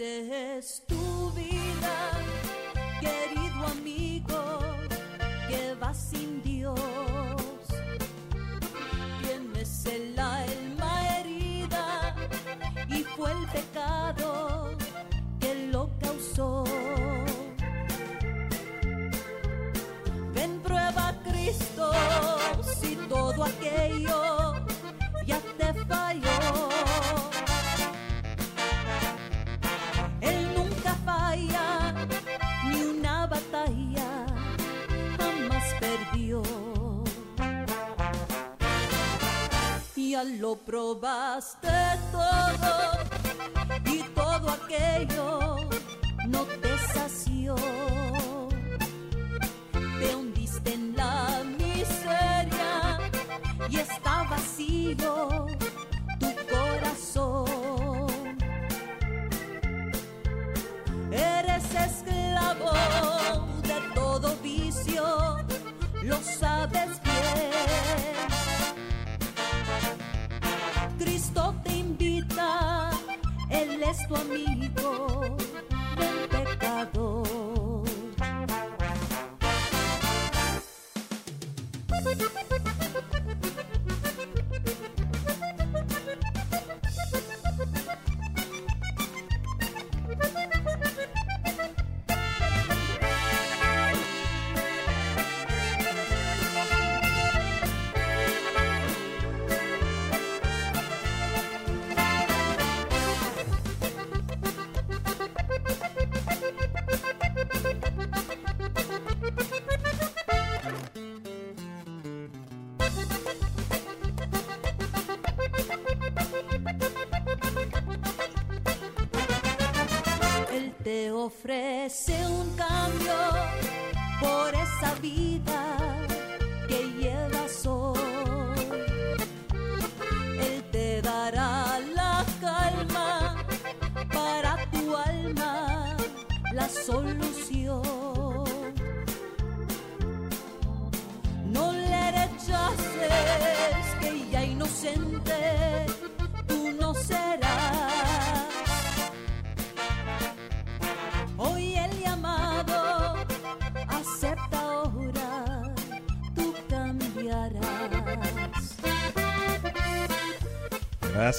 triste es tu vida, lo probaste Ha ha ha!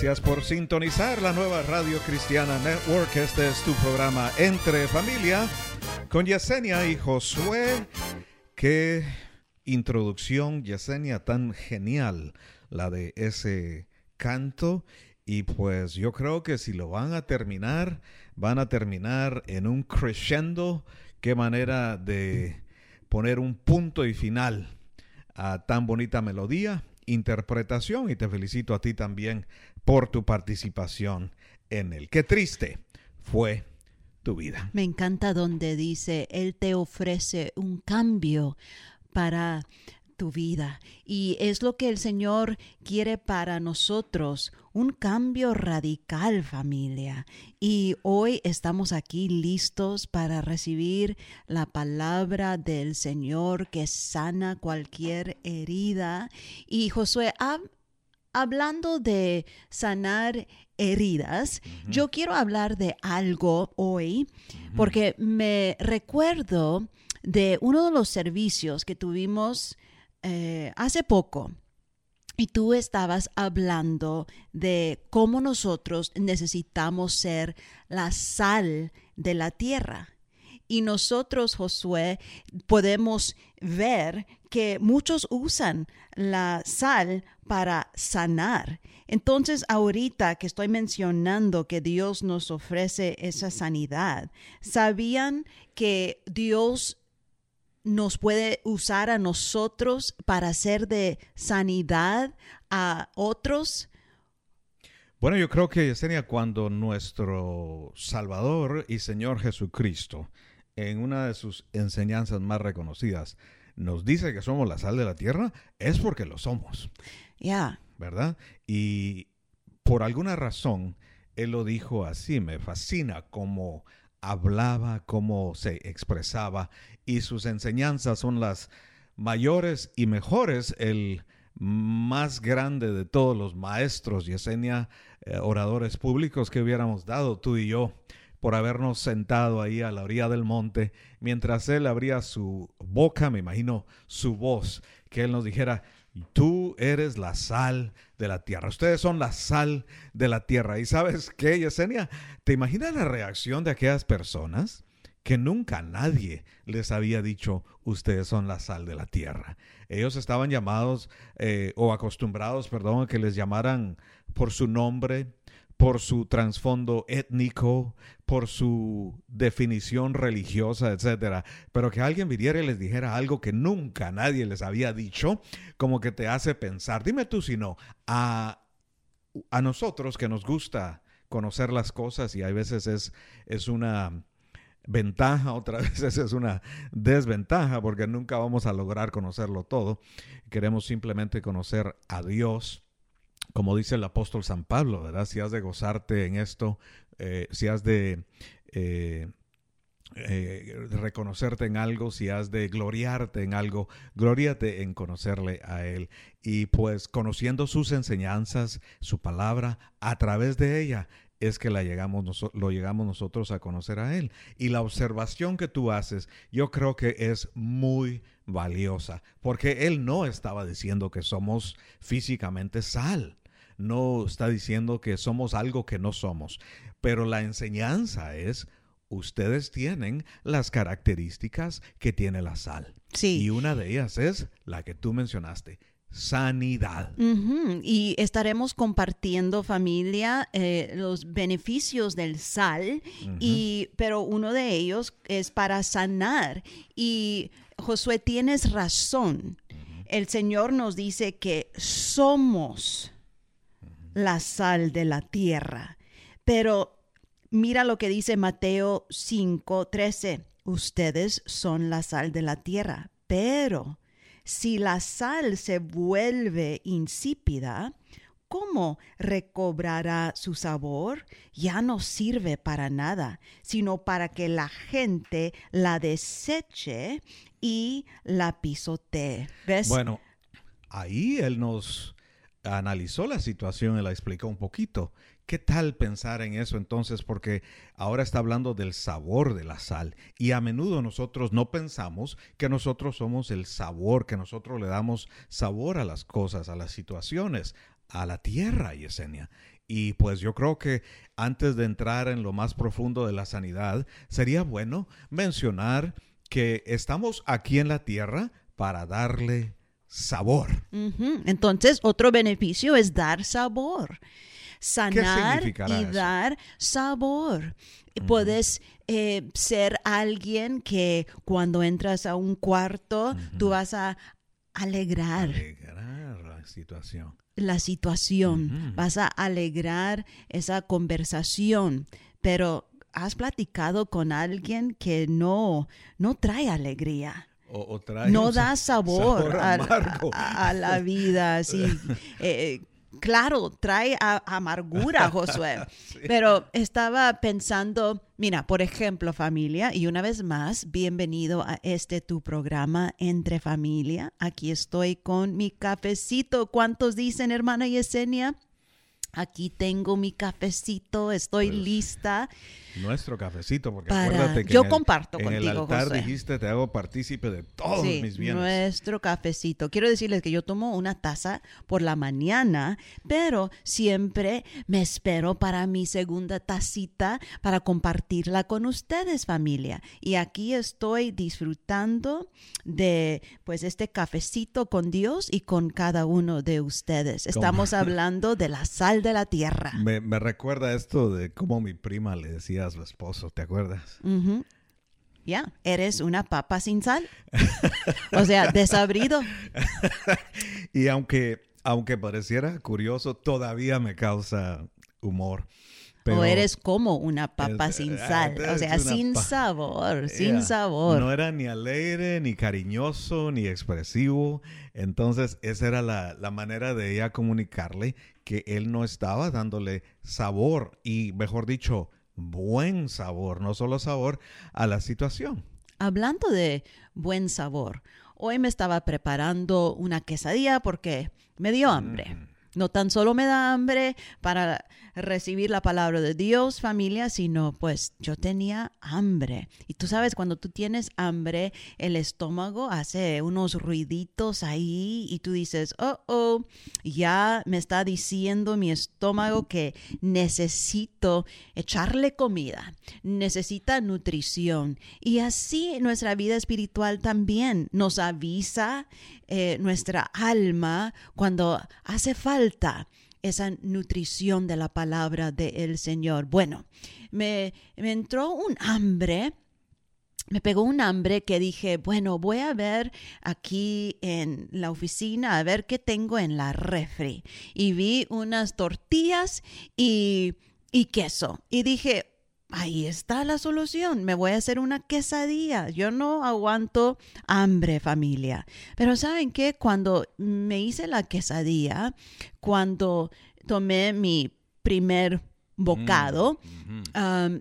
Gracias por sintonizar la nueva Radio Cristiana Network. Este es tu programa Entre Familia con Yesenia y Josué. Qué introducción, Yesenia, tan genial la de ese canto. Y pues yo creo que si lo van a terminar, van a terminar en un crescendo. Qué manera de poner un punto y final a tan bonita melodía, interpretación. Y te felicito a ti también por tu participación en él. Qué triste fue tu vida. Me encanta donde dice, Él te ofrece un cambio para tu vida. Y es lo que el Señor quiere para nosotros, un cambio radical familia. Y hoy estamos aquí listos para recibir la palabra del Señor que sana cualquier herida. Y Josué, hab- hablando de sanar heridas, yo quiero hablar de algo hoy porque me recuerdo de uno de los servicios que tuvimos eh, hace poco. Y tú estabas hablando de cómo nosotros necesitamos ser la sal de la tierra. Y nosotros, Josué, podemos ver que muchos usan la sal para sanar. Entonces, ahorita que estoy mencionando que Dios nos ofrece esa sanidad, ¿sabían que Dios nos puede usar a nosotros para hacer de sanidad a otros? Bueno, yo creo que, Yesenia, cuando nuestro Salvador y Señor Jesucristo, en una de sus enseñanzas más reconocidas, nos dice que somos la sal de la tierra, es porque lo somos. Ya. ¿Verdad? Y por alguna razón, Él lo dijo así, me fascina cómo hablaba, cómo se expresaba, y sus enseñanzas son las mayores y mejores. El más grande de todos los maestros, Yesenia, eh, oradores públicos que hubiéramos dado tú y yo por habernos sentado ahí a la orilla del monte, mientras él abría su boca, me imagino su voz, que él nos dijera, tú eres la sal de la tierra, ustedes son la sal de la tierra. ¿Y sabes qué, Yesenia? ¿Te imaginas la reacción de aquellas personas? que nunca nadie les había dicho ustedes son la sal de la tierra. Ellos estaban llamados eh, o acostumbrados, perdón, a que les llamaran por su nombre, por su trasfondo étnico, por su definición religiosa, etcétera, pero que alguien viniera y les dijera algo que nunca nadie les había dicho, como que te hace pensar, dime tú si no, a, a nosotros que nos gusta conocer las cosas y hay veces es, es una ventaja, otras veces es una desventaja porque nunca vamos a lograr conocerlo todo. Queremos simplemente conocer a Dios como dice el apóstol San Pablo, ¿verdad? Si has de gozarte en esto, eh, si has de eh, eh, reconocerte en algo, si has de gloriarte en algo, gloriate en conocerle a Él. Y pues conociendo sus enseñanzas, su palabra, a través de ella es que la llegamos, lo llegamos nosotros a conocer a Él. Y la observación que tú haces, yo creo que es muy valiosa, porque Él no estaba diciendo que somos físicamente sal no está diciendo que somos algo que no somos, pero la enseñanza es, ustedes tienen las características que tiene la sal. Sí. Y una de ellas es la que tú mencionaste, sanidad. Y estaremos compartiendo familia eh, los beneficios del sal, y, pero uno de ellos es para sanar. Y Josué, tienes razón. El Señor nos dice que somos la sal de la tierra. Pero mira lo que dice Mateo 5, 13. Ustedes son la sal de la tierra, pero si la sal se vuelve insípida, ¿cómo recobrará su sabor? Ya no sirve para nada, sino para que la gente la deseche y la pisotee. ¿Ves? Bueno, ahí él nos analizó la situación y la explicó un poquito. ¿Qué tal pensar en eso entonces? Porque ahora está hablando del sabor de la sal y a menudo nosotros no pensamos que nosotros somos el sabor, que nosotros le damos sabor a las cosas, a las situaciones, a la tierra, Yesenia. Y pues yo creo que antes de entrar en lo más profundo de la sanidad, sería bueno mencionar que estamos aquí en la tierra para darle sabor. Entonces, otro beneficio es dar sabor. Sanar y dar sabor. Puedes eh, ser alguien que cuando entras a un cuarto, tú vas a alegrar. Alegrar la situación. La situación. Vas a alegrar esa conversación. Pero has platicado con alguien que no, no trae alegría no da sabor, a, la vida. Sí. Eh, claro, trae amargura, Josué. Pero estaba pensando, mira, por ejemplo, familia, y una vez más, bienvenido a este tu programa Entre Familia. Aquí estoy con mi cafecito. ¿Cuántos dicen, hermana Yesenia? Aquí tengo mi cafecito, estoy Pues, lista. Nuestro cafecito, porque Para- acuérdate que yo en el- comparto en el contigo, altar Josué. dijiste te hago partícipe de todos Sí, mis bienes. nuestro cafecito. Quiero decirles que yo tomo una taza por la mañana, pero siempre me espero para mi segunda tacita para compartirla con ustedes, familia. Y aquí estoy disfrutando de pues este cafecito con Dios y con cada uno de ustedes. Estamos hablando de la sal de la tierra. Me, me recuerda esto de cómo mi prima le decía a su esposo, ¿te acuerdas? Ya, eres una papa sin sal. O sea, desabrido. Y aunque, aunque pareciera curioso, todavía me causa humor. Pero o eres como una papa Es- sin ah, sal, o sea, sin sabor, sin sabor. No era ni alegre, ni cariñoso, ni expresivo. Entonces, esa era la, la manera de ella comunicarle que él no estaba dándole sabor y, mejor dicho, buen sabor, no solo sabor a la situación. Hablando de buen sabor, hoy me estaba preparando una quesadilla porque me dio hambre. Mm. No tan solo me da hambre para recibir la palabra de Dios, familia, sino pues yo tenía hambre. Y tú sabes, cuando tú tienes hambre, el estómago hace unos ruiditos ahí y tú dices, oh, oh, ya me está diciendo mi estómago que necesito echarle comida, necesita nutrición. Y así nuestra vida espiritual también nos avisa eh, nuestra alma cuando hace falta esa nutrición de la palabra del Señor. Bueno, me, me entró un hambre. Me pegó un hambre que dije, bueno, voy a ver aquí en la oficina, a ver qué tengo en la refri. Y vi unas tortillas y, y queso. Y dije, ahí está la solución. Me voy a hacer una quesadilla. Yo no aguanto hambre, familia. Pero ¿saben qué? Cuando me hice la quesadilla, cuando tomé mi primer bocado, um,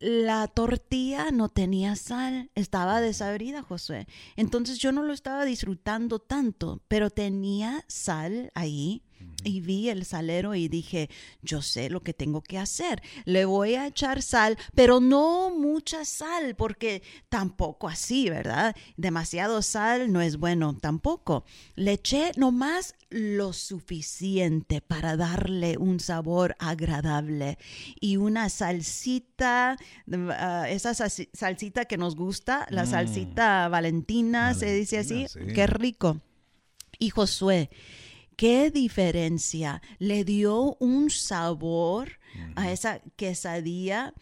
la tortilla no tenía sal, estaba desabrida, Josué. Entonces yo no lo estaba disfrutando tanto, pero tenía sal ahí. Y vi el salero y dije, yo sé lo que tengo que hacer. Le voy a echar sal, pero no mucha sal, porque tampoco así, ¿verdad? Demasiado sal no es bueno tampoco. Le eché nomás lo suficiente para darle un sabor agradable y una salsita, uh, esa sal- salsita que nos gusta, la Mm. salsita valentina, se dice así, sí. qué rico. Y Josué, qué diferencia, le dio un sabor a esa quesadilla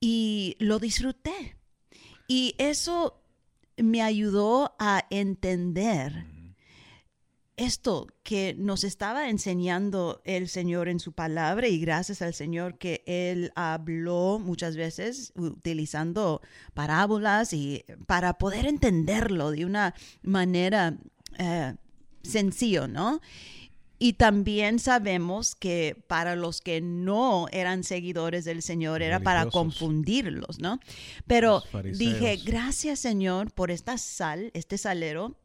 y lo disfruté. Y eso me ayudó a entender esto que nos estaba enseñando el Señor en su palabra y gracias al Señor que Él habló muchas veces utilizando parábolas y para poder entenderlo de una manera eh, sencillo, ¿no? Y también sabemos que para los que no eran seguidores del Señor era para confundirlos, ¿no? Pero dije, gracias Señor por esta sal, este salero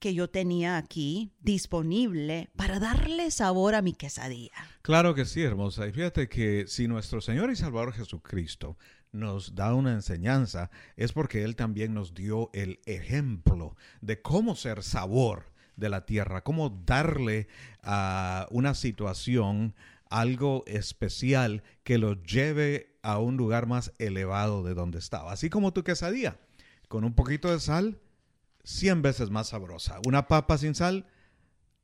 que yo tenía aquí disponible para darle sabor a mi quesadilla. Claro que sí, hermosa. Y fíjate que si nuestro Señor y Salvador Jesucristo nos da una enseñanza, es porque Él también nos dio el ejemplo de cómo ser sabor de la tierra, cómo darle a una situación algo especial que lo lleve a un lugar más elevado de donde estaba. Así como tu quesadilla, con un poquito de sal, 100 veces más sabrosa. Una papa sin sal,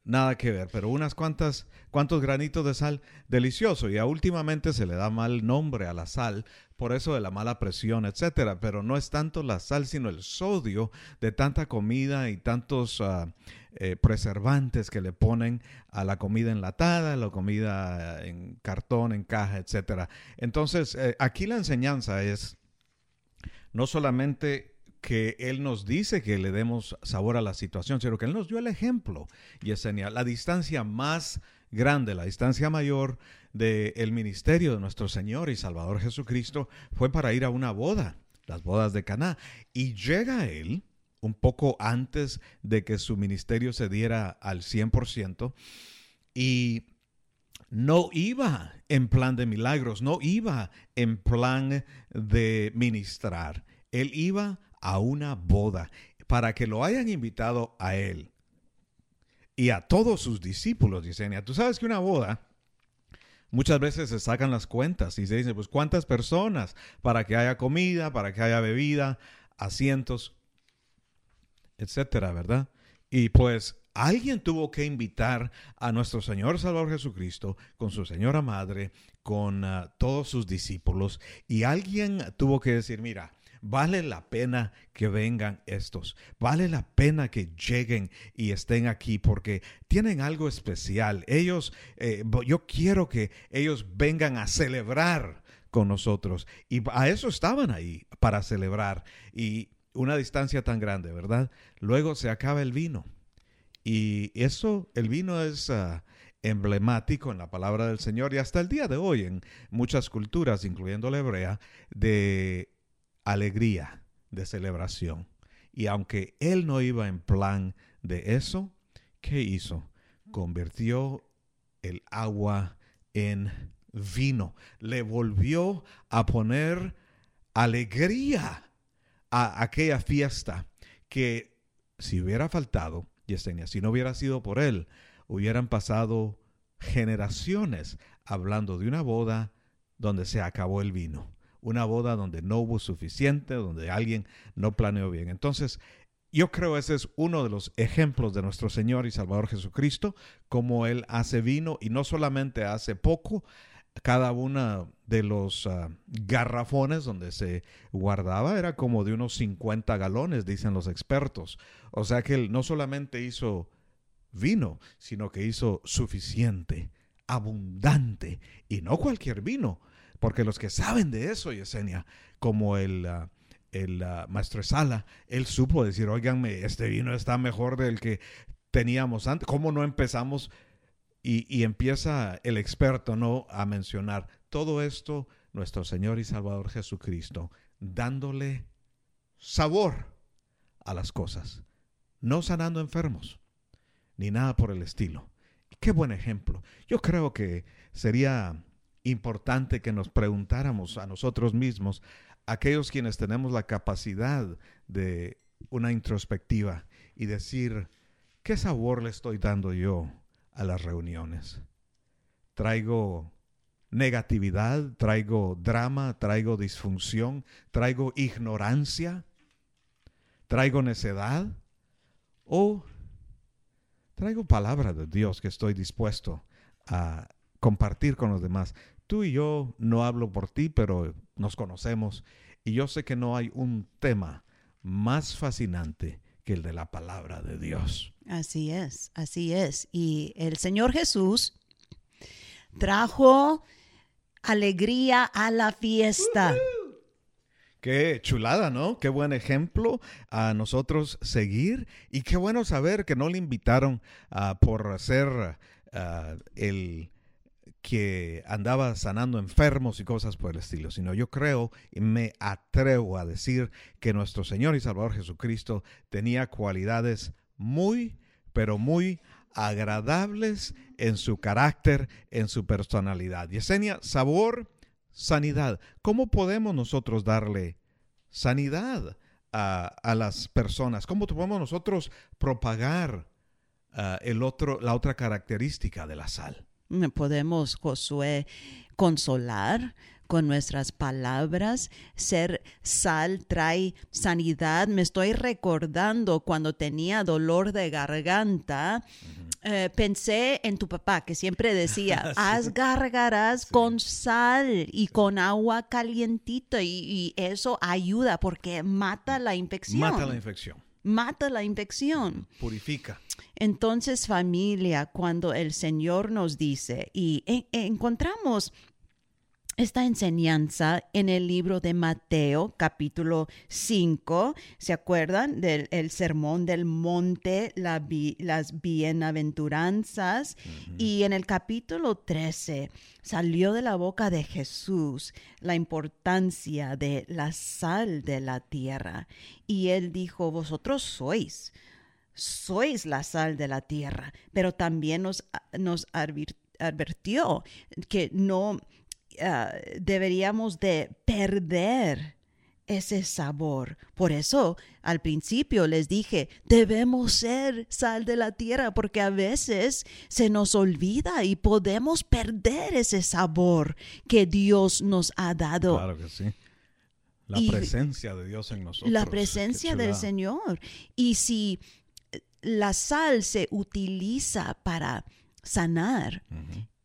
nada que ver, pero unas cuantas, cuantos granitos de sal, delicioso. Y últimamente se le da mal nombre a la sal, por eso de la mala presión, etcétera. Pero no es tanto la sal, sino el sodio de tanta comida y tantos ah, eh, preservantes que le ponen a la comida enlatada, a la comida en cartón, en caja, etcétera. Entonces, eh, aquí la enseñanza es no solamente que Él nos dice que le demos sabor a la situación, sino que Él nos dio el ejemplo. Yesenia, la distancia más grande, la distancia mayor del ministerio de nuestro Señor y Salvador Jesucristo fue para ir a una boda, las bodas de Caná. Y llega Él un poco antes de que su ministerio se diera al 100% y no iba en plan de milagros, no iba en plan de ministrar. Él iba a una boda para que lo hayan invitado a él y a todos sus discípulos, Yesenia. Tú sabes que una boda muchas veces se sacan las cuentas y se dice, pues cuántas personas para que haya comida, para que haya bebida, asientos, etcétera, ¿verdad? Y pues alguien tuvo que invitar a nuestro Señor Salvador Jesucristo con su Señora Madre, con ah, todos sus discípulos, y alguien tuvo que decir, mira, vale la pena que vengan estos, vale la pena que lleguen y estén aquí porque tienen algo especial. Ellos, eh, yo quiero que ellos vengan a celebrar con nosotros. Y a eso estaban ahí, para celebrar. Y una distancia tan grande, ¿verdad? Luego se acaba el vino. Y eso, el vino es... Ah, emblemático en la palabra del Señor y hasta el día de hoy en muchas culturas, incluyendo la hebrea, de alegría, de celebración. Y aunque él no iba en plan de eso, ¿qué hizo? Convirtió el agua en vino. Le volvió a poner alegría a aquella fiesta que si hubiera faltado, Yesenia, si no hubiera sido por él, hubieran pasado generaciones hablando de una boda donde se acabó el vino una boda donde no hubo suficiente, donde alguien no planeó bien. Entonces, yo creo ese es uno de los ejemplos de nuestro Señor y Salvador Jesucristo, como Él hace vino y no solamente hace poco, cada uno de los ah, garrafones donde se guardaba era como de unos 50 galones, dicen los expertos. O sea que Él no solamente hizo vino, sino que hizo suficiente, abundante, y no cualquier vino, porque los que saben de eso, Yesenia, como el, uh, el uh, maestro Sala, él supo decir, oiganme, este vino está mejor del que teníamos antes. ¿Cómo no empezamos? Y, y empieza el experto ¿no? a mencionar todo esto, nuestro Señor y Salvador Jesucristo, dándole sabor a las cosas, no sanando enfermos, ni nada por el estilo. Qué buen ejemplo. Yo creo que sería importante que nos preguntáramos a nosotros mismos, aquellos quienes tenemos la capacidad de una introspectiva y decir, ¿qué sabor le estoy dando yo a las reuniones? ¿Traigo negatividad? ¿Traigo drama? ¿Traigo disfunción? ¿Traigo ignorancia? ¿Traigo necedad? ¿O traigo palabra de Dios que estoy dispuesto a compartir con los demás? Tú y yo no hablo por ti, pero nos conocemos y yo sé que no hay un tema más fascinante que el de la palabra de Dios. Así es, así es. Y el Señor Jesús trajo alegría a la fiesta. Qué chulada, ¿no? Qué buen ejemplo a nosotros seguir y qué bueno saber que no le invitaron uh, por ser uh, el que andaba sanando enfermos y cosas por el estilo, sino yo creo y me atrevo a decir que nuestro Señor y Salvador Jesucristo tenía cualidades muy, pero muy agradables en su carácter, en su personalidad. Yesenia, sabor, sanidad. ¿Cómo podemos nosotros darle sanidad a, las personas? ¿Cómo podemos nosotros propagar ah, el otro, la otra característica de la sal? Podemos, Josué, consolar con nuestras palabras. Ser sal trae sanidad. Me estoy recordando cuando tenía dolor de garganta. Eh, pensé en tu papá que siempre decía, haz gargaras con sal y con agua calientita y, y, eso ayuda porque mata la infección. Mata la infección mata la infección. Purifica. Entonces familia, cuando el Señor nos dice, y encontramos esta enseñanza en el libro de Mateo, capítulo 5. ¿Se acuerdan del sermón del monte, las bienaventuranzas? Y en el capítulo 13 salió de la boca de Jesús la importancia de la sal de la tierra. Y él dijo, vosotros sois sois la sal de la tierra, pero también nos, nos advirtió que no ah, deberíamos de perder ese sabor. Por eso al principio les dije, debemos ser sal de la tierra porque a veces se nos olvida y podemos perder ese sabor que Dios nos ha dado. Claro que sí. La Y- presencia de Dios en nosotros. la presencia del. Señor. Y si eh, la sal se utiliza para sanar.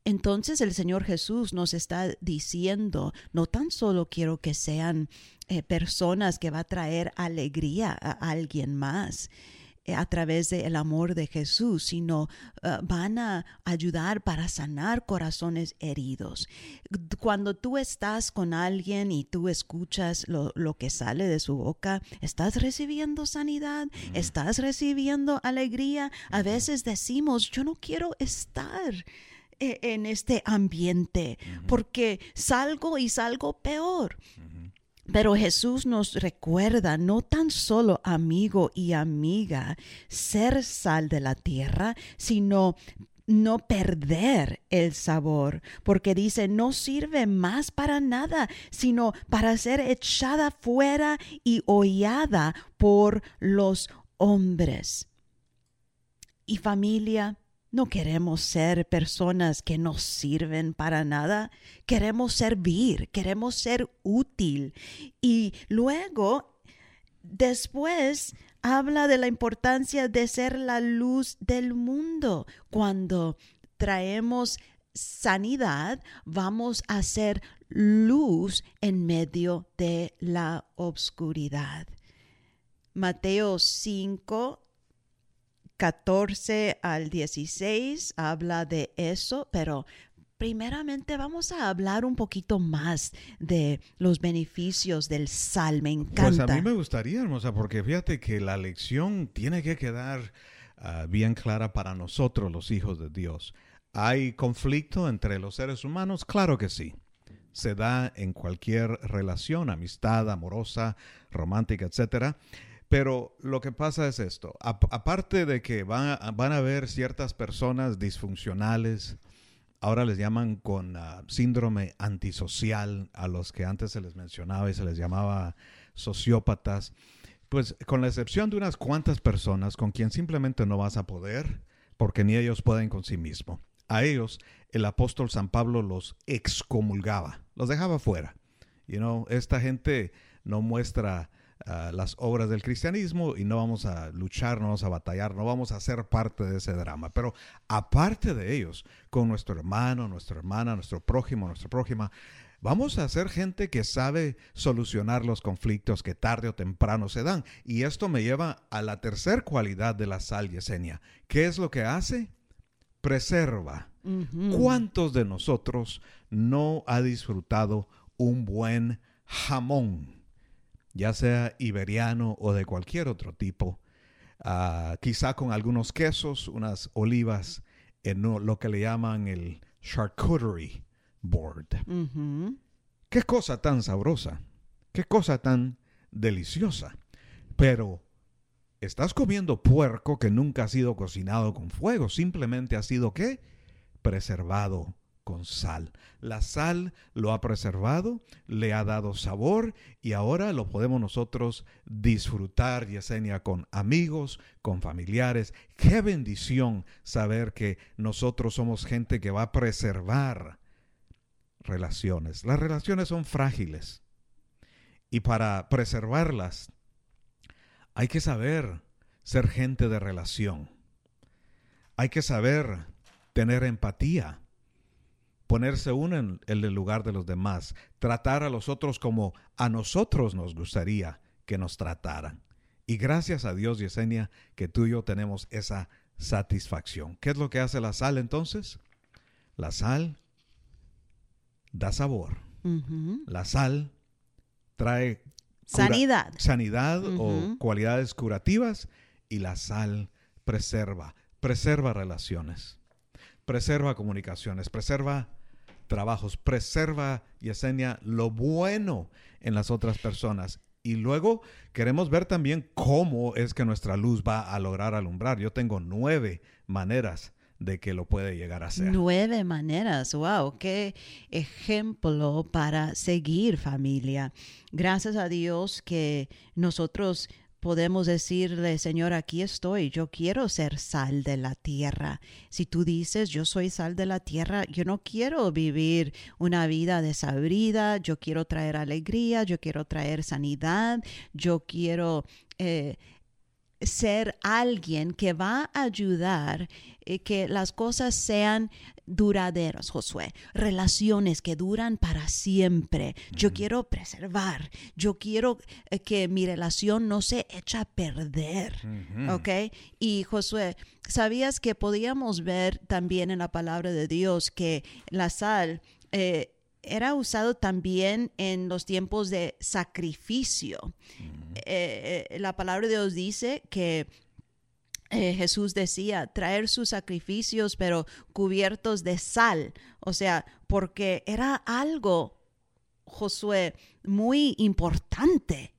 Entonces el Señor Jesús nos está diciendo, no tan solo quiero que sean eh, personas que va a traer alegría a alguien más eh, a través del amor de Jesús, sino eh, van a ayudar para sanar corazones heridos. Cuando tú estás con alguien y tú escuchas lo, lo que sale de su boca, estás recibiendo sanidad, estás recibiendo alegría. A veces decimos, yo no quiero estar en este ambiente porque salgo y salgo peor. Pero Jesús nos recuerda, no tan solo amigo y amiga, ser sal de la tierra, sino no perder el sabor, porque dice, no sirve más para nada, sino para ser echada fuera y hollada por los hombres. Y familia, no queremos ser personas que no sirven para nada, queremos servir, queremos ser útil. Y luego, después, habla de la importancia de ser la luz del mundo. Cuando traemos sanidad, vamos a ser luz en medio de la obscuridad. Mateo 5, 14 al 16 habla de eso, pero primeramente vamos a hablar un poquito más de los beneficios del sal. Me encanta. Pues a mí me gustaría, hermosa, porque fíjate que la lección tiene que quedar ah, bien clara para nosotros, los hijos de Dios. ¿Hay conflicto entre los seres humanos? Claro que sí. Se da en cualquier relación, amistad, amorosa, romántica, etcétera. Pero lo que pasa es esto. Aparte de que van a, van a haber ciertas personas disfuncionales, ahora les llaman con ah, síndrome antisocial a los que antes se les mencionaba y se les llamaba sociópatas, pues con la excepción de unas cuantas personas con quien simplemente no vas a poder, porque ni ellos pueden con sí mismo. A ellos el apóstol San Pablo los excomulgaba, los dejaba fuera. You know, esta gente no muestra las obras del cristianismo y no vamos a luchar, no vamos a batallar, no vamos a ser parte de ese drama. Pero aparte de ellos, con nuestro hermano, nuestra hermana, nuestro prójimo, nuestra prójima, vamos a ser gente que sabe solucionar los conflictos que tarde o temprano se dan. Y esto me lleva a la tercer cualidad de la sal yesenia. ¿Qué es lo que hace? Preserva. ¿Cuántos de nosotros no ha disfrutado un buen jamón, ya sea iberiano o de cualquier otro tipo? Ah, quizá con algunos quesos, unas olivas en lo que le llaman el charcuterie board. Qué cosa tan sabrosa, qué cosa tan deliciosa. Pero estás comiendo puerco que nunca ha sido cocinado con fuego, simplemente ha sido qué? Preservado con sal. La sal lo ha preservado, le ha dado sabor y ahora lo podemos nosotros disfrutar, Yesenia, con amigos, con familiares. Qué bendición saber que nosotros somos gente que va a preservar relaciones. Las relaciones son frágiles y para preservarlas hay que saber ser gente de relación. Hay que saber tener empatía, ponerse uno en, el lugar de los demás, tratar a los otros como a nosotros nos gustaría que nos trataran. Y gracias a Dios, Yesenia, que tú y yo tenemos esa satisfacción. ¿Qué es lo que hace la sal entonces? La sal da sabor. La sal trae Sanidad. sanidad o cualidades curativas y la sal preserva, preserva relaciones, preserva comunicaciones, preserva trabajos, preserva, Yesenia, lo bueno en las otras personas. Y luego queremos ver también cómo es que nuestra luz va a lograr alumbrar. Yo tengo nueve maneras de que lo puede llegar a ser. Nueve maneras, wow, qué ejemplo para seguir familia. Gracias a Dios que nosotros podemos decirle, Señor, aquí estoy, yo quiero ser sal de la tierra. Si tú dices, yo soy sal de la tierra, yo no quiero vivir una vida desabrida, yo quiero traer alegría, yo quiero traer sanidad, yo quiero... Eh, ser alguien que va a ayudar eh, que las cosas sean duraderas, Josué, relaciones que duran para siempre. Yo quiero preservar, yo quiero eh, que mi relación no se eche a perder, ¿ok? Y Josué, ¿sabías que podíamos ver también en la palabra de Dios que la sal... Eh, era usado también en los tiempos de sacrificio. Eh, eh, la palabra de Dios dice que eh, Jesús decía traer sus sacrificios pero cubiertos de sal, o sea, porque era algo, Josué, muy importante.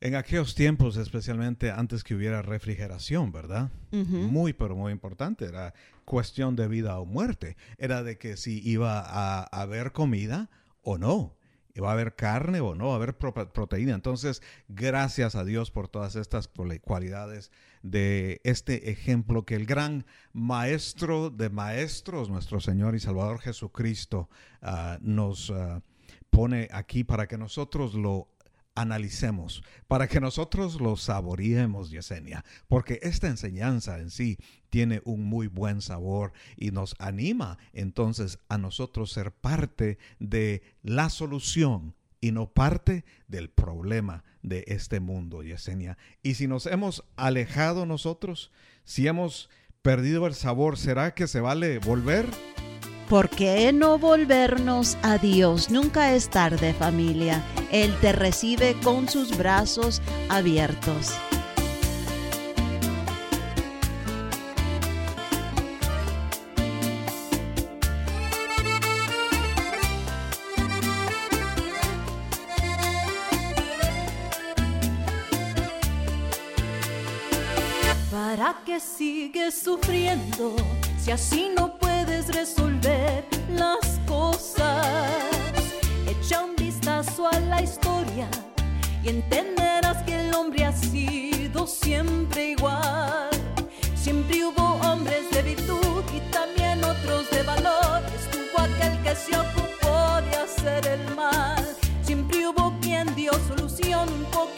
En aquellos tiempos, especialmente antes que hubiera refrigeración, ¿verdad? Muy, pero muy importante. Era cuestión de vida o muerte. Era de que si iba a haber comida o no. Iba a haber carne o no, va a haber proteína. Entonces, gracias a Dios por todas estas cualidades de este ejemplo que el gran maestro de maestros, nuestro Señor y Salvador Jesucristo, ah, nos ah, pone aquí para que nosotros lo analicemos, para que nosotros lo saboreemos, Yesenia, porque esta enseñanza en sí tiene un muy buen sabor y nos anima entonces a nosotros ser parte de la solución y no parte del problema de este mundo, Yesenia. Y si nos hemos alejado nosotros, si hemos perdido el sabor, ¿será que se vale volver? ¿Por qué no volvernos a Dios? Nunca es tarde familia. Él te recibe con sus brazos abiertos. ¿Para qué sigues sufriendo si así no puedes resolver las cosas? Echa un vistazo a la historia y entenderás que el hombre ha sido siempre igual. Siempre hubo hombres de virtud y también otros de valor. Estuvo aquel que se ocupó de hacer el mal. Siempre hubo quien dio solución, un poquitito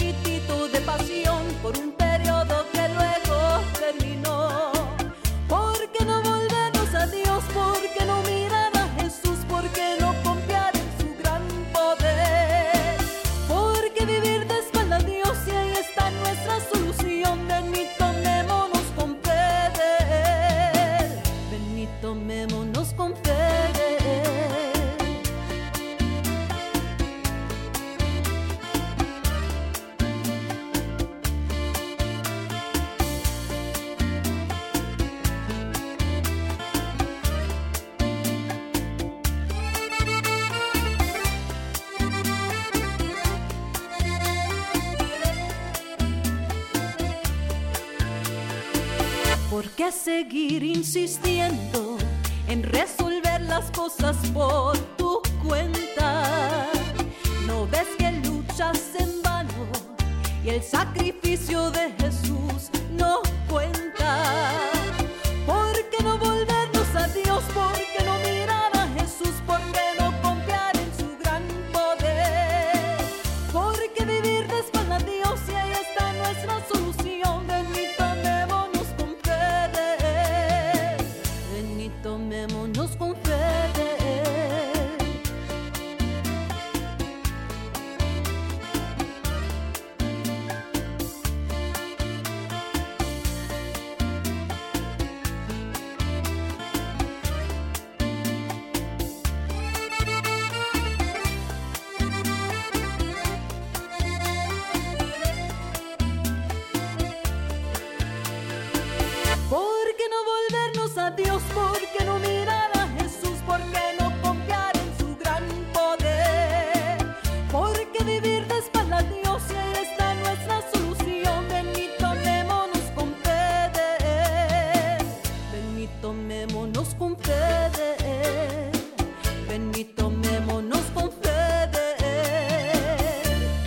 seguir insistiendo en resolver las cosas por tu cuenta? ¿No ves que luchas en vano y el sacrificio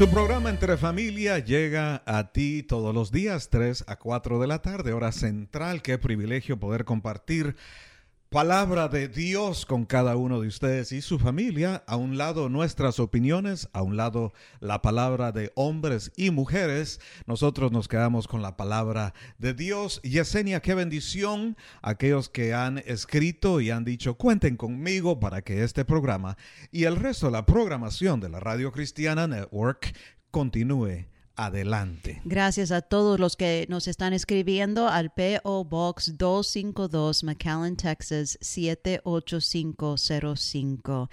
Tu programa Entre Familia llega a ti todos los días, 3 a 4 de la tarde, hora central. Qué privilegio poder compartir palabra de Dios con cada uno de ustedes y su familia. A un lado nuestras opiniones, a un lado la palabra de hombres y mujeres. Nosotros nos quedamos con la palabra de Dios. Yesenia, qué bendición aquellos que han escrito y han dicho cuenten conmigo para que este programa y el resto de la programación de la Radio Cristiana Network continúe adelante. Gracias a todos los que nos están escribiendo al PO Box 252 McAllen, Texas 78505.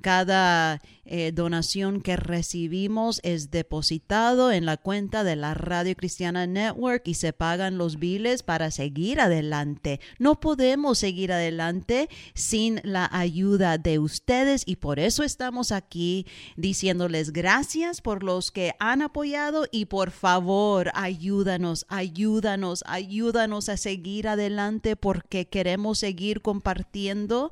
Cada eh, donación que recibimos es depositado en la cuenta de la Radio Cristiana Network y se pagan los biles para seguir adelante. No podemos seguir adelante sin la ayuda de ustedes y por eso estamos aquí diciéndoles gracias por los que han apoyado y por favor ayúdanos, ayúdanos, ayúdanos a seguir adelante porque queremos seguir compartiendo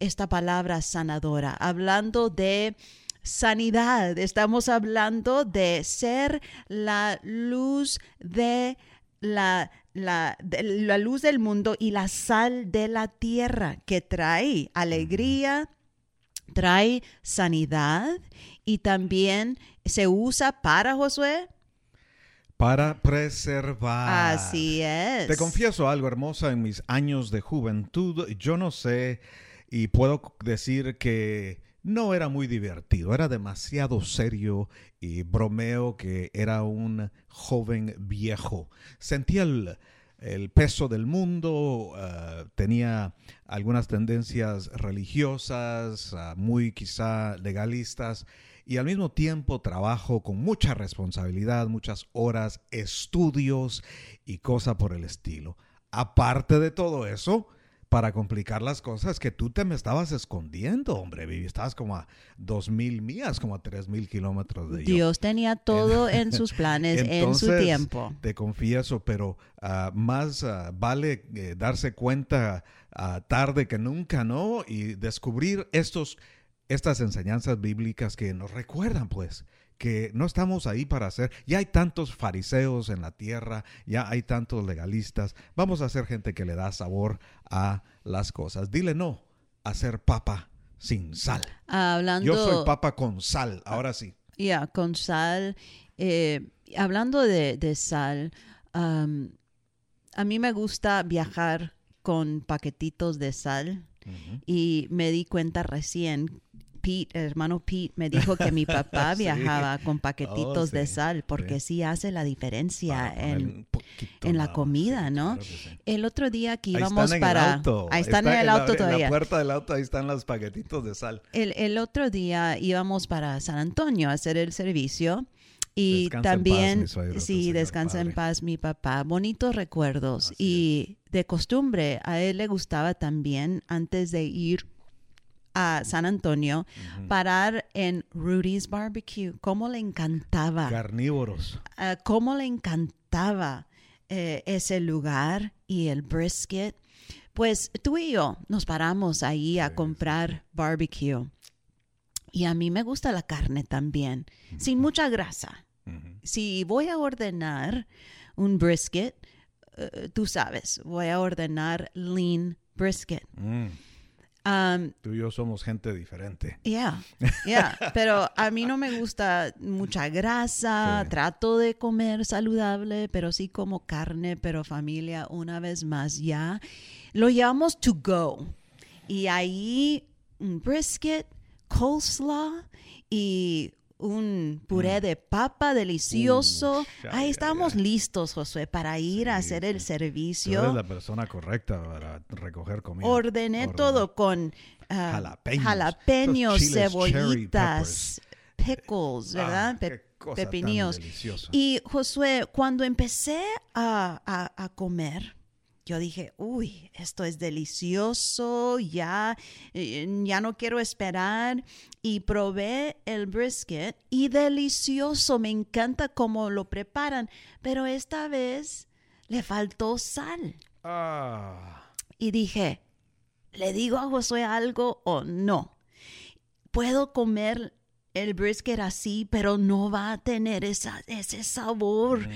esta palabra sanadora, hablando de sanidad, estamos hablando de ser la luz de la, la, de la luz del mundo y la sal de la tierra que trae alegría, trae sanidad y también se usa para Josué. Para preservar. Así es. Te confieso algo, hermosa, en mis años de juventud, yo no sé y puedo decir que no era muy divertido, era demasiado serio y bromeo que era un joven viejo. Sentía el, el peso del mundo, uh, tenía algunas tendencias religiosas, uh, muy quizá legalistas, y al mismo tiempo trabajo con mucha responsabilidad, muchas horas, estudios y cosas por el estilo. Aparte de todo eso, para complicar las cosas que tú te me estabas escondiendo, hombre. Vivi, estabas como a dos mil millas, como a tres mil kilómetros de Dios tenía todo en sus planes, en su tiempo. Te confieso, pero uh, más uh, vale eh, darse cuenta uh, tarde que nunca, ¿no? Y descubrir estos, estas enseñanzas bíblicas que nos recuerdan, pues, que no estamos ahí para hacer. Ya hay tantos fariseos en la tierra, ya hay tantos legalistas. Vamos a ser gente que le da sabor a las cosas. Dile no a ser papa sin sal. Hablando, Yo soy papa con sal, ahora sí. Ya, con sal. Eh, hablando de, de sal, um, a mí me gusta viajar con paquetitos de sal uh -huh. y me di cuenta recién Pete, el hermano Pete, me dijo que mi papá sí. viajaba con paquetitos oh, sí. de sal porque sí. sí, hace la diferencia en, en la comida, ¿no? Claro. El otro día que íbamos para... Ahí están está en el auto en la, todavía. En la puerta del auto ahí están los paquetitos de sal. El, el otro día íbamos para San Antonio a hacer el servicio. Y descansa también, paz, suegro, sí, descansa padre. en paz mi papá. Bonitos recuerdos. Así y es. de costumbre, a él le gustaba también, antes de ir a San Antonio, uh -huh. parar en Rudy's Barbecue. ¿Cómo le encantaba? Carnívoros. Uh, ¿Cómo le encantaba eh, ese lugar y el brisket? Pues tú y yo nos paramos ahí a sí, comprar sí. barbecue. Y a mí me gusta la carne también, uh -huh. sin mucha grasa. -huh. Si voy a ordenar un brisket, uh, tú sabes, voy a ordenar lean brisket. Mm. Um, Tú y yo somos gente diferente. Yeah, yeah. Pero a mí no me gusta mucha grasa. Sí. Trato de comer saludable, pero sí como carne. Pero familia, una vez más, ya lo llamamos to go. Y ahí un brisket, coleslaw y un puré mm. de papa delicioso. Uh, Ahí estamos listos, Josué, para ir sí, a hacer el servicio. Tú eres la persona correcta para recoger comida. Ordené Ordené. todo con uh, jalapeños, jalapeños cebollitas, pickles, ¿verdad? Ah, Pe pepinillos. Y Josué, cuando empecé a, a, a comer, yo dije, uy, esto es delicioso, ya, eh, ya no quiero esperar. Y probé el brisket y delicioso, me encanta cómo lo preparan, pero esta vez le faltó sal. Ah. Y dije, ¿Le digo a Josué algo o no? Puedo comer el brisket así, pero no va a tener esa, ese sabor.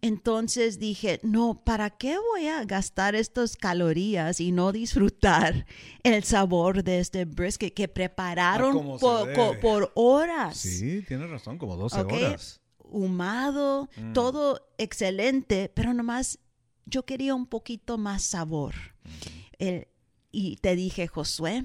Entonces dije, no, ¿para qué voy a gastar estas calorías y no disfrutar el sabor de este brisket que prepararon por, horas? Sí, tienes razón, como 12 horas. Humado, mm. todo excelente, pero nomás yo quería un poquito más sabor. y te dije, Josué,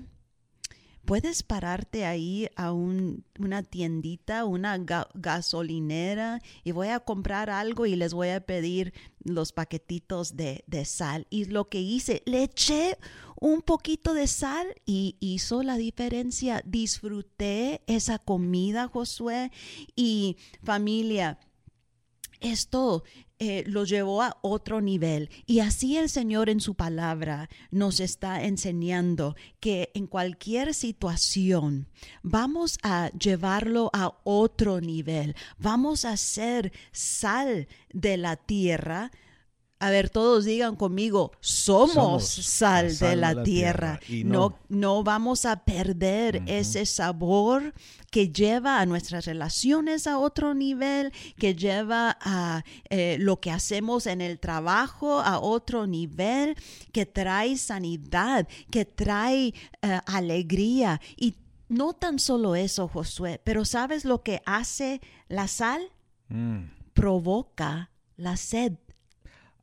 puedes pararte ahí a una tiendita, una gasolinera y voy a comprar algo y les voy a pedir los paquetitos de, sal. Y lo que hice, le eché un poquito de sal y hizo la diferencia. Disfruté esa comida, Josué, y familia. Esto eh, lo llevó a otro nivel. Y así el Señor en su palabra nos está enseñando que en cualquier situación vamos a llevarlo a otro nivel. Vamos a ser sal de la tierra a ver, todos digan conmigo, somos, sal, de la, tierra. Y no. no. vamos a perder ese sabor que lleva a nuestras relaciones a otro nivel, que lleva a eh, lo que hacemos en el trabajo a otro nivel, que trae sanidad, que trae eh, alegría. Y no tan solo eso, Josué, pero ¿sabes lo que hace la sal? Mm. Provoca la sed.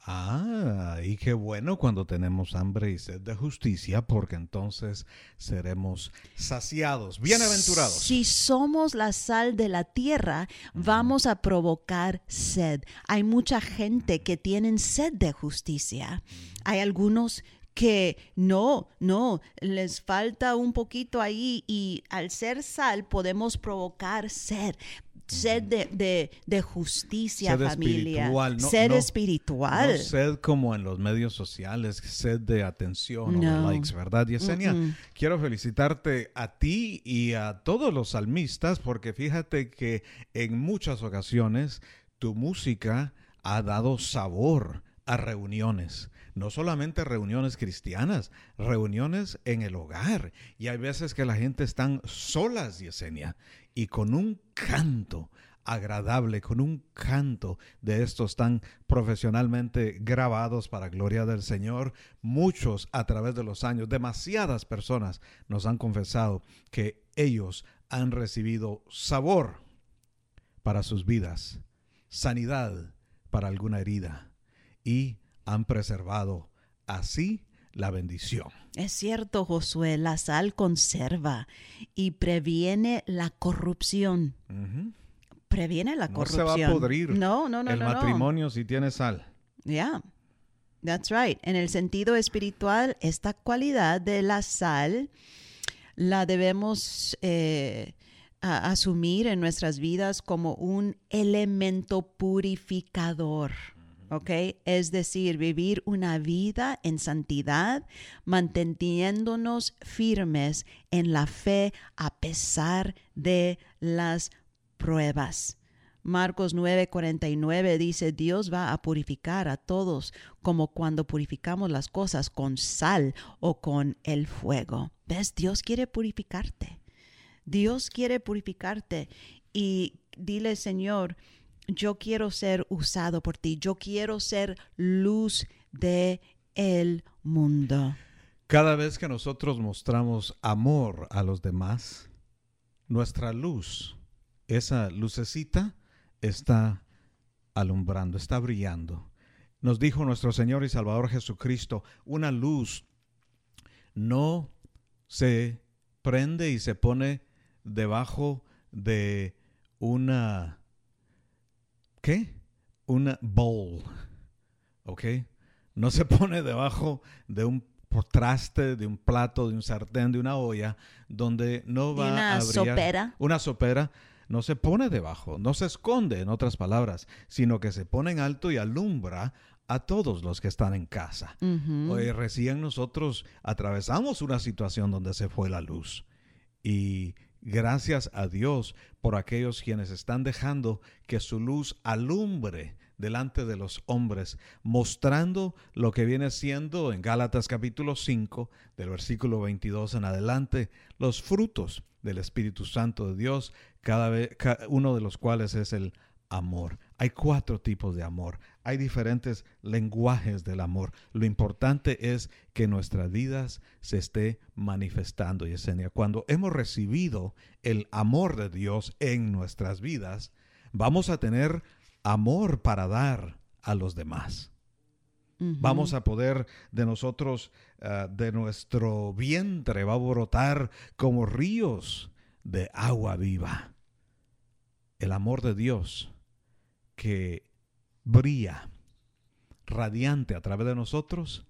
Ah, y qué bueno cuando tenemos hambre y sed de justicia, porque entonces seremos saciados, bienaventurados. Si somos la sal de la tierra, vamos a provocar sed. Hay mucha gente que tienen sed de justicia. Hay algunos que no, no, les falta un poquito ahí y al ser sal podemos provocar sed sed de, de, justicia, familia, espiritual, sed espiritual. sed como en los medios sociales, sed de atención o de likes, ¿verdad, Yesenia? Quiero felicitarte a ti y a todos los salmistas porque fíjate que en muchas ocasiones tu música ha dado sabor a reuniones no solamente reuniones cristianas, reuniones en el hogar. Y hay veces que la gente están solas, Yesenia, y con un canto agradable, con un canto de estos tan profesionalmente grabados para gloria del Señor. Muchos a través de los años, demasiadas personas nos han confesado que ellos han recibido sabor para sus vidas, sanidad para alguna herida y han preservado así la bendición. Es cierto, Josué, la sal conserva y previene la corrupción. Previene la corrupción. No se va a podrir no, no, no, el matrimonio si tiene sal. Yeah, that's right. En el sentido espiritual, esta cualidad de la sal la debemos eh, asumir en nuestras vidas como un elemento purificador. ¿Ok? Es decir, vivir una vida en santidad, manteniéndonos firmes en la fe a pesar de las pruebas. Marcos 9:49 dice, Dios va a purificar a todos como cuando purificamos las cosas con sal o con el fuego. ¿Ves? Dios quiere purificarte. Dios quiere purificarte y dile, Señor, yo quiero ser usado por ti, yo quiero ser luz de el mundo. Cada vez que nosotros mostramos amor a los demás, nuestra luz, esa lucecita está alumbrando, está brillando. Nos dijo nuestro Señor y Salvador Jesucristo, una luz no se prende y se pone debajo de una ¿qué? Una bowl, ¿ok? No se pone debajo de un traste, de un plato, de un sartén, de una olla, donde no va una a sopera. Una sopera no se pone debajo, no se esconde, en otras palabras, sino que se pone en alto y alumbra a todos los que están en casa. Hoy recién nosotros atravesamos una situación donde se fue la luz y Gracias a Dios por aquellos quienes están dejando que su luz alumbre delante de los hombres, mostrando lo que viene siendo en Gálatas capítulo 5, del versículo 22 en adelante, los frutos del Espíritu Santo de Dios, cada, vez, uno de los cuales es el amor. Hay cuatro tipos de amor. Hay diferentes lenguajes del amor. Lo importante es que nuestras vidas se esté manifestando, Yesenia. Cuando hemos recibido el amor de Dios en nuestras vidas, vamos a tener amor para dar a los demás. Vamos a poder de nosotros, ah, de nuestro vientre, va a brotar como ríos de agua viva. El amor de Dios que brilla radiante a través de nosotros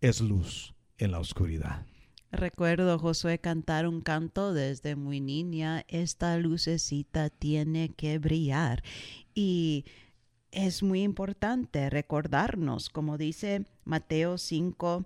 es luz en la oscuridad. Recuerdo Josué cantar un canto desde muy niña, esta lucecita tiene que brillar. Y es muy importante recordarnos, como dice Mateo 5,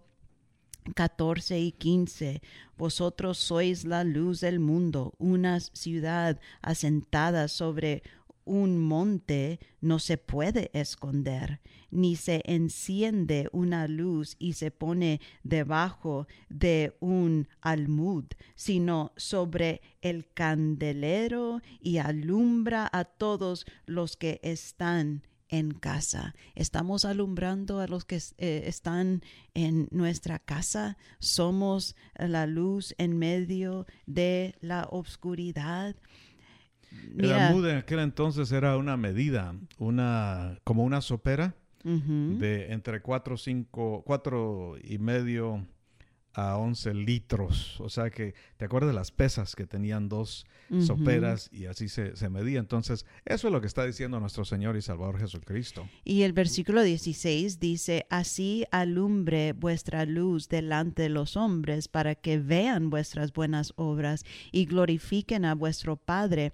14 y 15. Vosotros sois la luz del mundo, una ciudad asentada sobre un monte no se puede esconder, ni se enciende una luz y se pone debajo de un almud, sino sobre el candelero y alumbra a todos los que están en casa. Estamos alumbrando a los que eh, están en nuestra casa. Somos la luz en medio de la oscuridad. Mira, el en aquel entonces era una medida, una como una sopera de entre 4, 5, 4 y medio a 11 litros. O sea que, ¿te acuerdas de las pesas que tenían dos soperas y así se, se, medía? Entonces, eso es lo que está diciendo nuestro Señor y Salvador Jesucristo. Y el versículo 16 dice, así alumbre vuestra luz delante de los hombres para que vean vuestras buenas obras y glorifiquen a vuestro Padre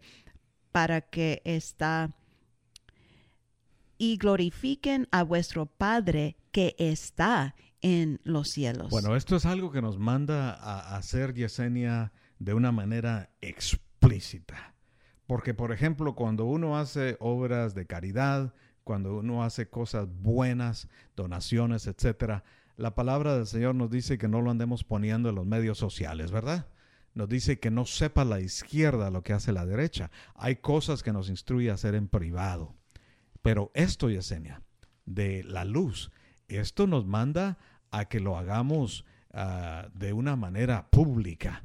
para que está y glorifiquen a vuestro Padre que está en los cielos. Bueno, esto es algo que nos manda a hacer Yesenia de una manera explícita. Porque, por ejemplo, cuando uno hace obras de caridad, cuando uno hace cosas buenas, donaciones, etcétera, la palabra del Señor nos dice que no lo andemos poniendo en los medios sociales, ¿verdad? Nos dice que no sepa la izquierda lo que hace la derecha. Hay cosas que nos instruye a hacer en privado. Pero esto, Yesenia, de la luz, esto nos manda a que lo hagamos ah, de una manera pública,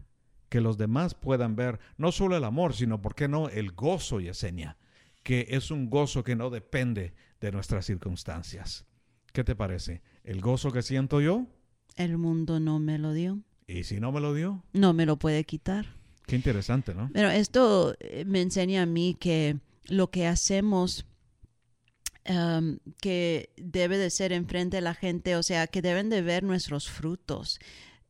que los demás puedan ver no solo el amor, sino, ¿por qué no?, el gozo, Yesenia, que es un gozo que no depende de nuestras circunstancias. ¿Qué te parece? ¿El gozo que siento yo? El mundo no me lo dio. ¿Y si no me lo dio? No me lo puede quitar. Qué interesante, ¿no? Pero esto eh, me enseña a mí que lo que hacemos um, que debe de ser enfrente de la gente, o sea, que deben de ver nuestros frutos.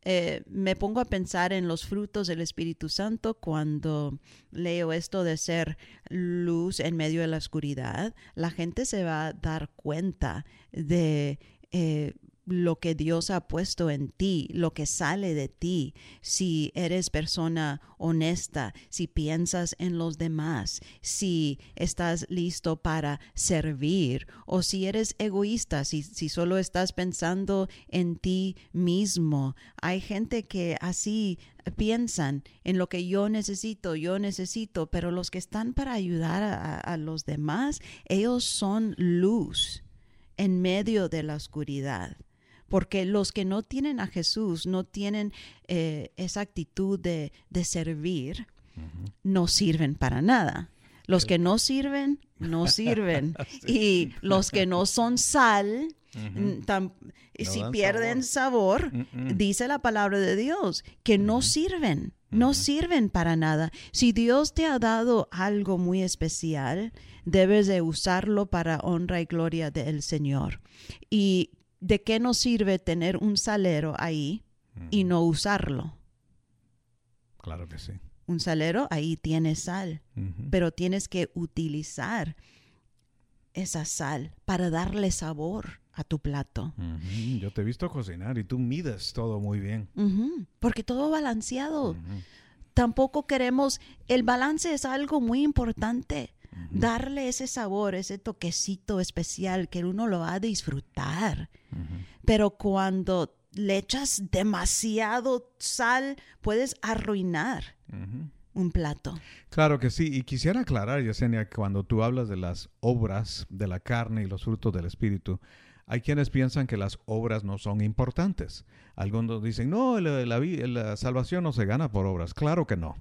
Eh, me pongo a pensar en los frutos del Espíritu Santo cuando leo esto de ser luz en medio de la oscuridad. La gente se va a dar cuenta de eh, lo que Dios ha puesto en ti, lo que sale de ti, si eres persona honesta, si piensas en los demás, si estás listo para servir o si eres egoísta, si, si solo estás pensando en ti mismo. Hay gente que así piensan en lo que yo necesito, yo necesito, pero los que están para ayudar a, a los demás, ellos son luz en medio de la oscuridad porque los que no tienen a Jesús, no tienen eh, esa actitud de, servir, no sirven para nada. Los que no sirven, no sirven. Y los que no son sal, si pierden sabor, dice la palabra de Dios, que no sirven, no sirven para nada. Si Dios te ha dado algo muy especial, debes de usarlo para honra y gloria del Señor. Y ¿de qué nos sirve tener un salero ahí y no usarlo? Claro que sí. Un salero ahí tiene sal, pero tienes que utilizar esa sal para darle sabor a tu plato. Yo te he visto cocinar y tú mides todo muy bien. Porque todo balanceado. Tampoco queremos, el balance es algo muy importante. Darle ese sabor, ese toquecito especial que uno lo va a disfrutar. Pero cuando le echas demasiado sal, puedes arruinar un plato. Claro que sí, y quisiera aclarar, Yesenia, que cuando tú hablas de las obras de la carne y los frutos del Espíritu, hay quienes piensan que las obras no son importantes. Algunos dicen, no, la, la salvación no se gana por obras. Claro que no.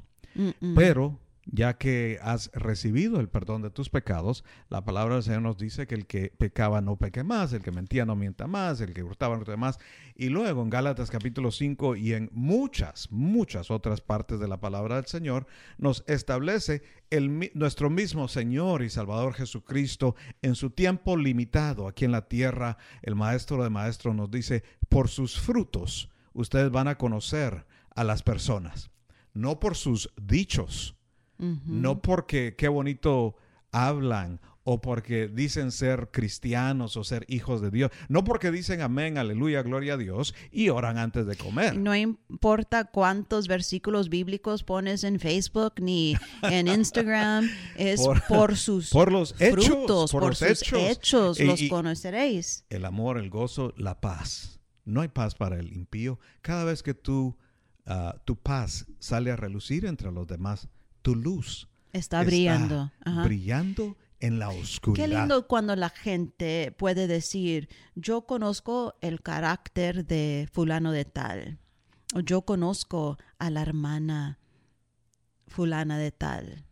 Pero ya que has recibido el perdón de tus pecados, la palabra del Señor nos dice que el que pecaba no peque más, el que mentía no mienta más, el que hurtaba no hurte más. Y luego en Gálatas capítulo 5 y en muchas, muchas otras partes de la palabra del Señor, nos establece el, nuestro mismo Señor y Salvador Jesucristo en su tiempo limitado aquí en la tierra. El Maestro de Maestros nos dice, por sus frutos ustedes van a conocer a las personas, no por sus dichos no porque qué bonito hablan o porque dicen ser cristianos o ser hijos de Dios, no porque dicen amén, aleluya, gloria a Dios y oran antes de comer. No importa cuántos versículos bíblicos pones en Facebook ni en Instagram, es por, sus por los frutos, por, los sus hechos, los conoceréis. El amor, el gozo, la paz. No hay paz para el impío. Cada vez que tú, ah, tu paz sale a relucir entre los demás, tu luz está brillando. brillando en la oscuridad. Qué lindo cuando la gente puede decir, yo conozco el carácter de fulano de tal, o yo conozco a la hermana fulana de tal.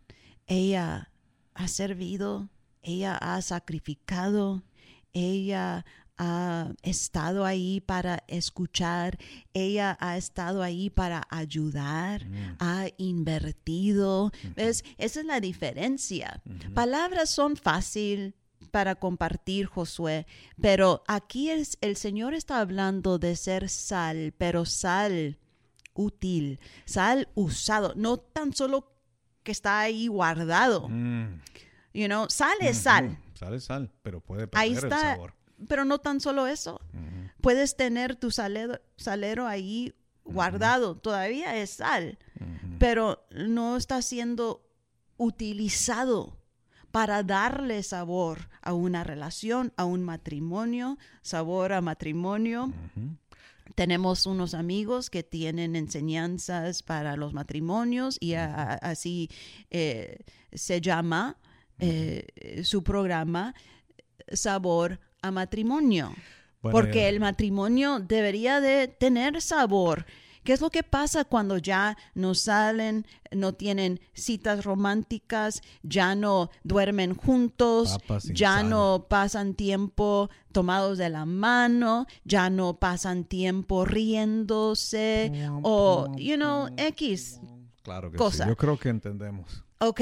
Ella ha servido, ella ha sacrificado, ella ha estado ahí para escuchar, ella ha estado ahí para ayudar, mm. ha invertido. ¿Ves? Esa es la diferencia. Palabras son fácil para compartir, Josué, pero aquí es, el Señor está hablando de ser sal, pero sal útil, sal usado, no tan solo que está ahí guardado. Mm. You know, sal es sal. Sal es sal, pero puede perder el sabor pero no tan solo eso. Puedes tener tu salero, salero ahí guardado, todavía es sal, pero no está siendo utilizado para darle sabor a una relación, a un matrimonio, sabor a matrimonio. Tenemos unos amigos que tienen enseñanzas para los matrimonios y así eh, se llama eh, su programa Sabor a matrimonio. porque el matrimonio debería de tener sabor. ¿Qué es lo que pasa cuando ya no salen, no tienen citas románticas, ya no duermen juntos, ya no pasan tiempo tomados de la mano, ya no pasan tiempo riéndose o, you know, X claro que cosa. Sí. Yo creo que entendemos. Ok.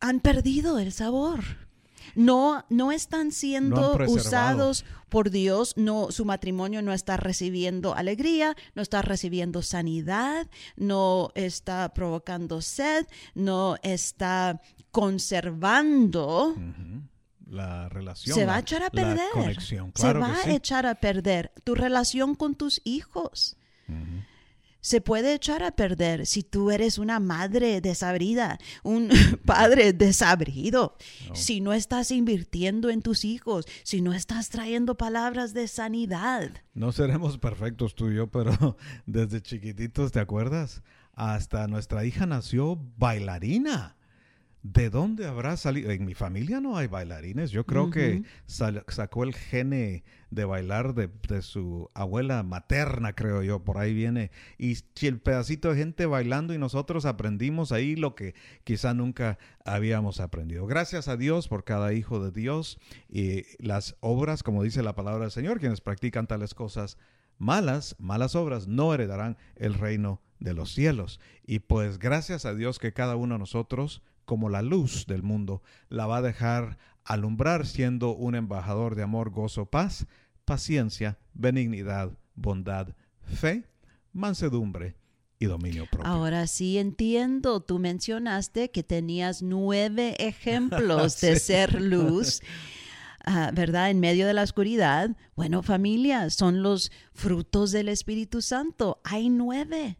Han perdido el sabor no, no están siendo usados por Dios, no, su matrimonio no está recibiendo alegría, no está recibiendo sanidad, no está provocando sed, no está conservando. La relación. Se va a echar a perder. Se va a echar a perder tu relación con tus hijos se puede echar a perder si tú eres una madre desabrida, un padre desabrido, si no estás invirtiendo en tus hijos, si no estás trayendo palabras de sanidad. No seremos perfectos tú y yo, pero desde chiquititos, ¿te acuerdas? Hasta nuestra hija nació bailarina. ¿De dónde habrá salido? En mi familia no hay bailarines. Yo creo que sacó el gene de bailar de, su abuela materna, creo yo. Por ahí viene. Y el pedacito de gente bailando y nosotros aprendimos ahí lo que quizá nunca habíamos aprendido. Gracias a Dios por cada hijo de Dios y las obras, como dice la palabra del Señor, quienes practican tales cosas malas, malas obras, no heredarán el reino de los cielos. Y pues gracias a Dios que cada uno de nosotros como la luz del mundo, la va a dejar alumbrar siendo un embajador de amor, gozo, paz, paciencia, benignidad, bondad, fe, mansedumbre y dominio propio. Ahora sí entiendo, tú mencionaste que tenías nueve ejemplos de ser luz. Ah, ¿verdad? En medio de la oscuridad. Bueno, familia, son los frutos del Espíritu Santo. Hay nueve.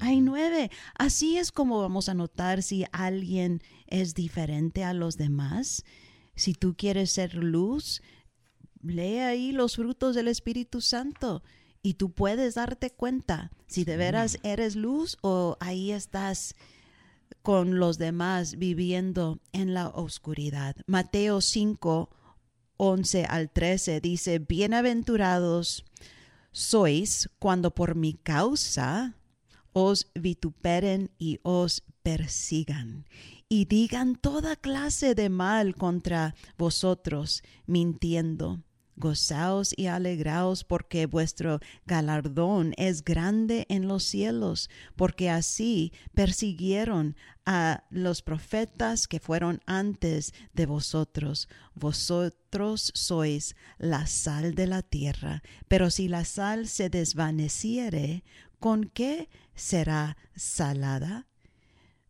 Hay nueve. Así es como vamos a notar si alguien es diferente a los demás. Si tú quieres ser luz, lee ahí los frutos del Espíritu Santo y tú puedes darte cuenta si de veras eres luz o ahí estás con los demás viviendo en la oscuridad. Mateo 5, 11 al 13 dice, bienaventurados sois cuando por mi causa os vituperen y os persigan y digan toda clase de mal contra vosotros, mintiendo. Gozaos y alegraos porque vuestro galardón es grande en los cielos, porque así persiguieron a los profetas que fueron antes de vosotros. Vosotros sois la sal de la tierra, pero si la sal se desvaneciere, ¿con qué será salada?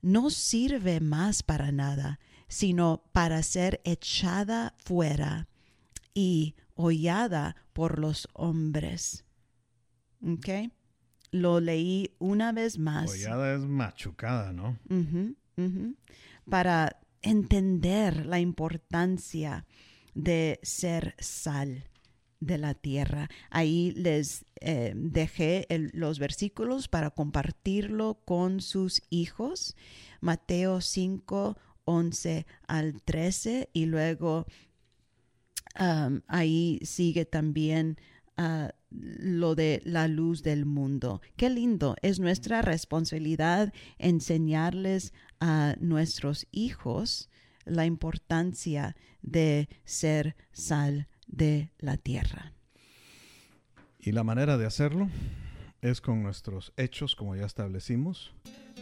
No sirve más para nada, sino para ser echada fuera y hollada por los hombres. ¿Ok? Lo leí una vez más. Hollada es machucada, ¿no? Para entender la importancia de ser sal de la tierra. Ahí les eh, dejé los versículos para compartirlo con sus hijos. Mateo 5, 11 al 13 y luego ahí sigue también ah, lo de la luz del mundo. Qué lindo. Es nuestra responsabilidad enseñarles a nuestros hijos la importancia de ser sal de la tierra. Y la manera de hacerlo es con nuestros hechos, como ya establecimos,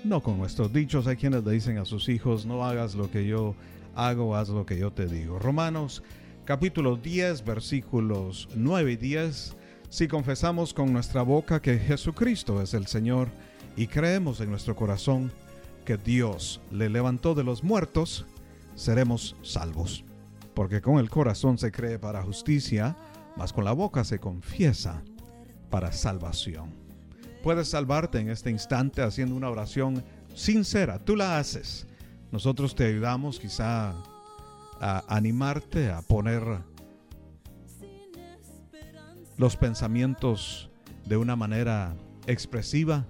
no con nuestros dichos. Hay quienes le dicen a sus hijos, no hagas lo que yo hago, haz lo que yo te digo. Romanos capítulo 10, versículos 9 y 10. Si confesamos con nuestra boca que Jesucristo es el Señor y creemos en nuestro corazón que Dios le levantó de los muertos, seremos salvos porque con el corazón se cree para justicia, mas con la boca se confiesa para salvación. Puedes salvarte en este instante haciendo una oración sincera. Tú la haces. Nosotros te ayudamos quizá a animarte a poner los pensamientos de una manera expresiva,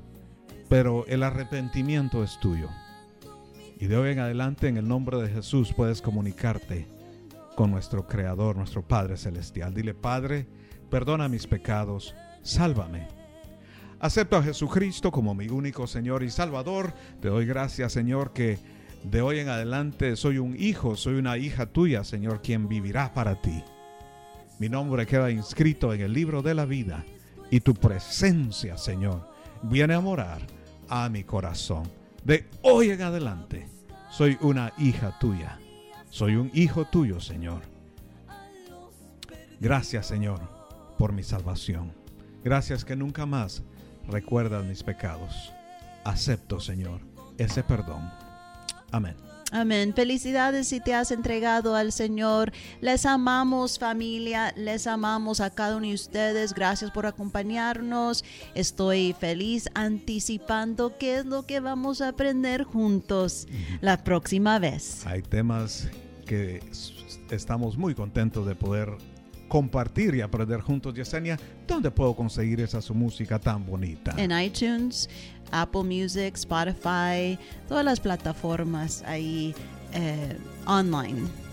pero el arrepentimiento es tuyo. Y de hoy en adelante, en el nombre de Jesús, puedes comunicarte con nuestro Creador, nuestro Padre Celestial. Dile, Padre, perdona mis pecados, sálvame. Acepto a Jesucristo como mi único Señor y Salvador. Te doy gracias, Señor, que de hoy en adelante soy un hijo, soy una hija tuya, Señor, quien vivirá para ti. Mi nombre queda inscrito en el libro de la vida y tu presencia, Señor, viene a morar a mi corazón. De hoy en adelante soy una hija tuya soy un hijo tuyo, Señor. Gracias, Señor, por mi salvación. Gracias que nunca más recuerdas mis pecados. Acepto, Señor, ese perdón. Amén. Amén. Felicidades si te has entregado al Señor. Les amamos familia, les amamos a cada uno de ustedes. Gracias por acompañarnos. Estoy feliz anticipando qué es lo que vamos a aprender juntos la próxima vez. Hay temas que estamos muy contentos de poder compartir y aprender juntos. Yesenia, ¿dónde puedo conseguir esa su música tan bonita? En iTunes, Apple Music, Spotify, todas las plataformas ahí eh, online.